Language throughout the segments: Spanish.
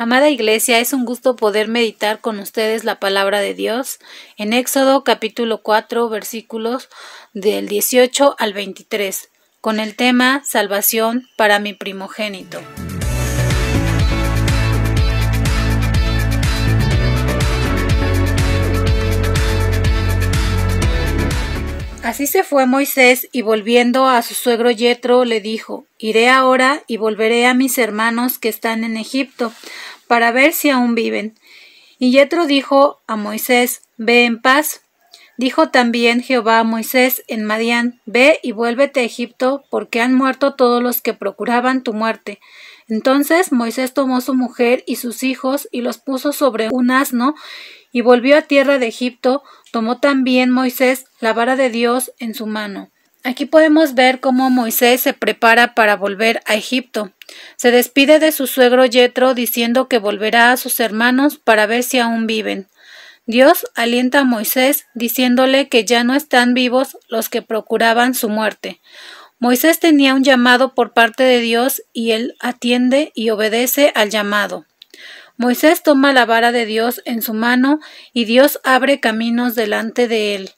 Amada Iglesia, es un gusto poder meditar con ustedes la palabra de Dios en Éxodo capítulo 4 versículos del 18 al 23, con el tema Salvación para mi primogénito. Así se fue Moisés y volviendo a su suegro Yetro le dijo Iré ahora y volveré a mis hermanos que están en Egipto, para ver si aún viven. Y Yetro dijo a Moisés Ve en paz. Dijo también Jehová a Moisés en Madián Ve y vuélvete a Egipto, porque han muerto todos los que procuraban tu muerte. Entonces Moisés tomó su mujer y sus hijos y los puso sobre un asno y volvió a tierra de Egipto, tomó también Moisés la vara de Dios en su mano. Aquí podemos ver cómo Moisés se prepara para volver a Egipto. Se despide de su suegro Yetro diciendo que volverá a sus hermanos para ver si aún viven. Dios alienta a Moisés diciéndole que ya no están vivos los que procuraban su muerte. Moisés tenía un llamado por parte de Dios y él atiende y obedece al llamado. Moisés toma la vara de Dios en su mano y Dios abre caminos delante de él.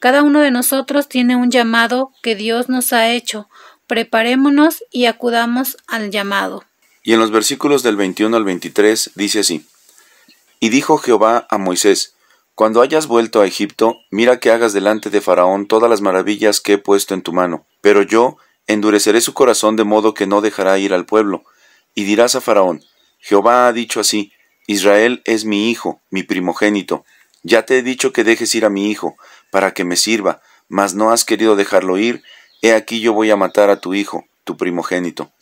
Cada uno de nosotros tiene un llamado que Dios nos ha hecho. Preparémonos y acudamos al llamado. Y en los versículos del 21 al 23 dice así: Y dijo Jehová a Moisés: Cuando hayas vuelto a Egipto, mira que hagas delante de Faraón todas las maravillas que he puesto en tu mano. Pero yo endureceré su corazón de modo que no dejará ir al pueblo. Y dirás a Faraón: Jehová ha dicho así, Israel es mi hijo, mi primogénito. Ya te he dicho que dejes ir a mi hijo, para que me sirva, mas no has querido dejarlo ir, he aquí yo voy a matar a tu hijo, tu primogénito.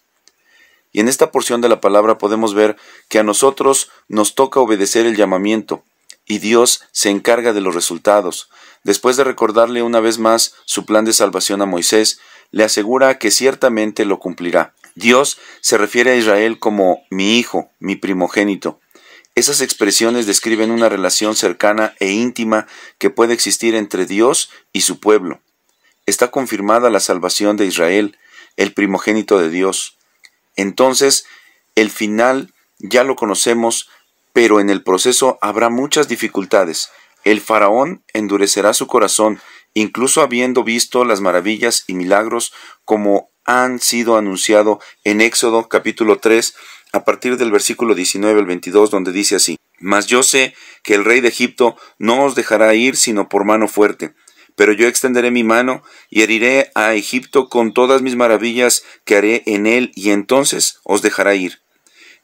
Y en esta porción de la palabra podemos ver que a nosotros nos toca obedecer el llamamiento, y Dios se encarga de los resultados. Después de recordarle una vez más su plan de salvación a Moisés, le asegura que ciertamente lo cumplirá. Dios se refiere a Israel como mi hijo, mi primogénito. Esas expresiones describen una relación cercana e íntima que puede existir entre Dios y su pueblo. Está confirmada la salvación de Israel, el primogénito de Dios. Entonces, el final ya lo conocemos, pero en el proceso habrá muchas dificultades. El faraón endurecerá su corazón, incluso habiendo visto las maravillas y milagros como han sido anunciado en Éxodo capítulo 3 a partir del versículo 19 al 22 donde dice así, Mas yo sé que el rey de Egipto no os dejará ir sino por mano fuerte, pero yo extenderé mi mano y heriré a Egipto con todas mis maravillas que haré en él y entonces os dejará ir.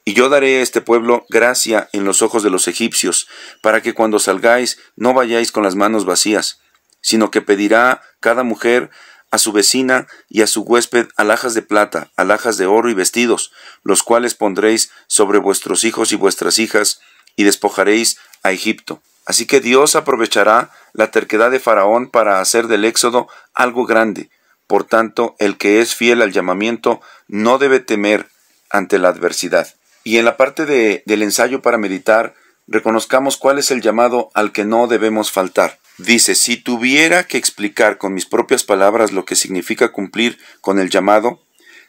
Y yo daré a este pueblo gracia en los ojos de los egipcios, para que cuando salgáis no vayáis con las manos vacías, sino que pedirá cada mujer a su vecina y a su huésped alhajas de plata, alhajas de oro y vestidos, los cuales pondréis sobre vuestros hijos y vuestras hijas, y despojaréis a Egipto. Así que Dios aprovechará la terquedad de Faraón para hacer del éxodo algo grande. Por tanto, el que es fiel al llamamiento no debe temer ante la adversidad. Y en la parte de, del ensayo para meditar, reconozcamos cuál es el llamado al que no debemos faltar. Dice, si tuviera que explicar con mis propias palabras lo que significa cumplir con el llamado,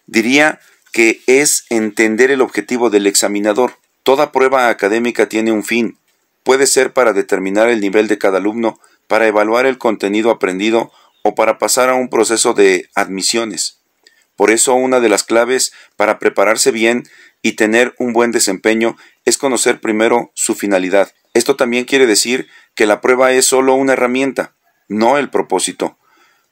diría que es entender el objetivo del examinador. Toda prueba académica tiene un fin. Puede ser para determinar el nivel de cada alumno, para evaluar el contenido aprendido o para pasar a un proceso de admisiones. Por eso una de las claves para prepararse bien y tener un buen desempeño es conocer primero su finalidad. Esto también quiere decir que la prueba es solo una herramienta, no el propósito.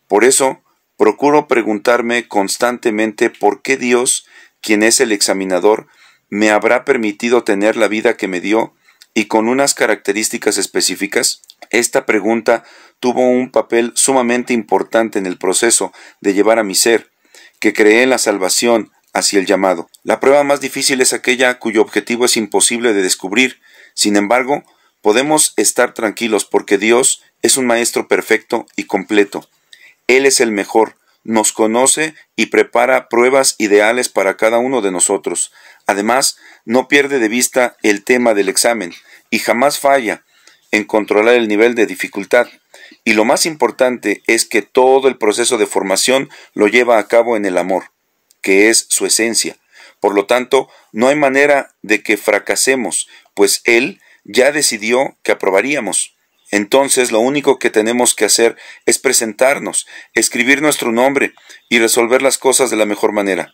Por eso, procuro preguntarme constantemente por qué Dios, quien es el examinador, me habrá permitido tener la vida que me dio y con unas características específicas. Esta pregunta tuvo un papel sumamente importante en el proceso de llevar a mi ser, que creé en la salvación hacia el llamado. La prueba más difícil es aquella cuyo objetivo es imposible de descubrir. Sin embargo, Podemos estar tranquilos porque Dios es un Maestro perfecto y completo. Él es el mejor, nos conoce y prepara pruebas ideales para cada uno de nosotros. Además, no pierde de vista el tema del examen y jamás falla en controlar el nivel de dificultad. Y lo más importante es que todo el proceso de formación lo lleva a cabo en el amor, que es su esencia. Por lo tanto, no hay manera de que fracasemos, pues Él ya decidió que aprobaríamos. Entonces lo único que tenemos que hacer es presentarnos, escribir nuestro nombre y resolver las cosas de la mejor manera.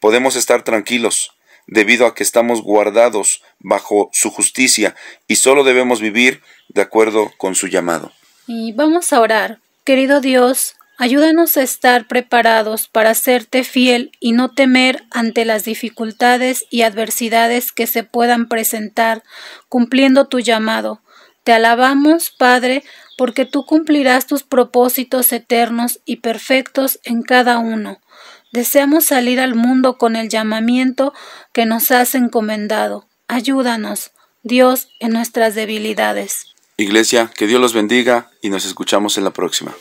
Podemos estar tranquilos, debido a que estamos guardados bajo su justicia y solo debemos vivir de acuerdo con su llamado. Y vamos a orar. Querido Dios, ayúdanos a estar preparados para serte fiel y no temer ante las dificultades y adversidades que se puedan presentar cumpliendo tu llamado. Te alabamos, Padre, porque tú cumplirás tus propósitos eternos y perfectos en cada uno. Deseamos salir al mundo con el llamamiento que nos has encomendado. Ayúdanos, Dios, en nuestras debilidades. Iglesia, que Dios los bendiga y nos escuchamos en la próxima.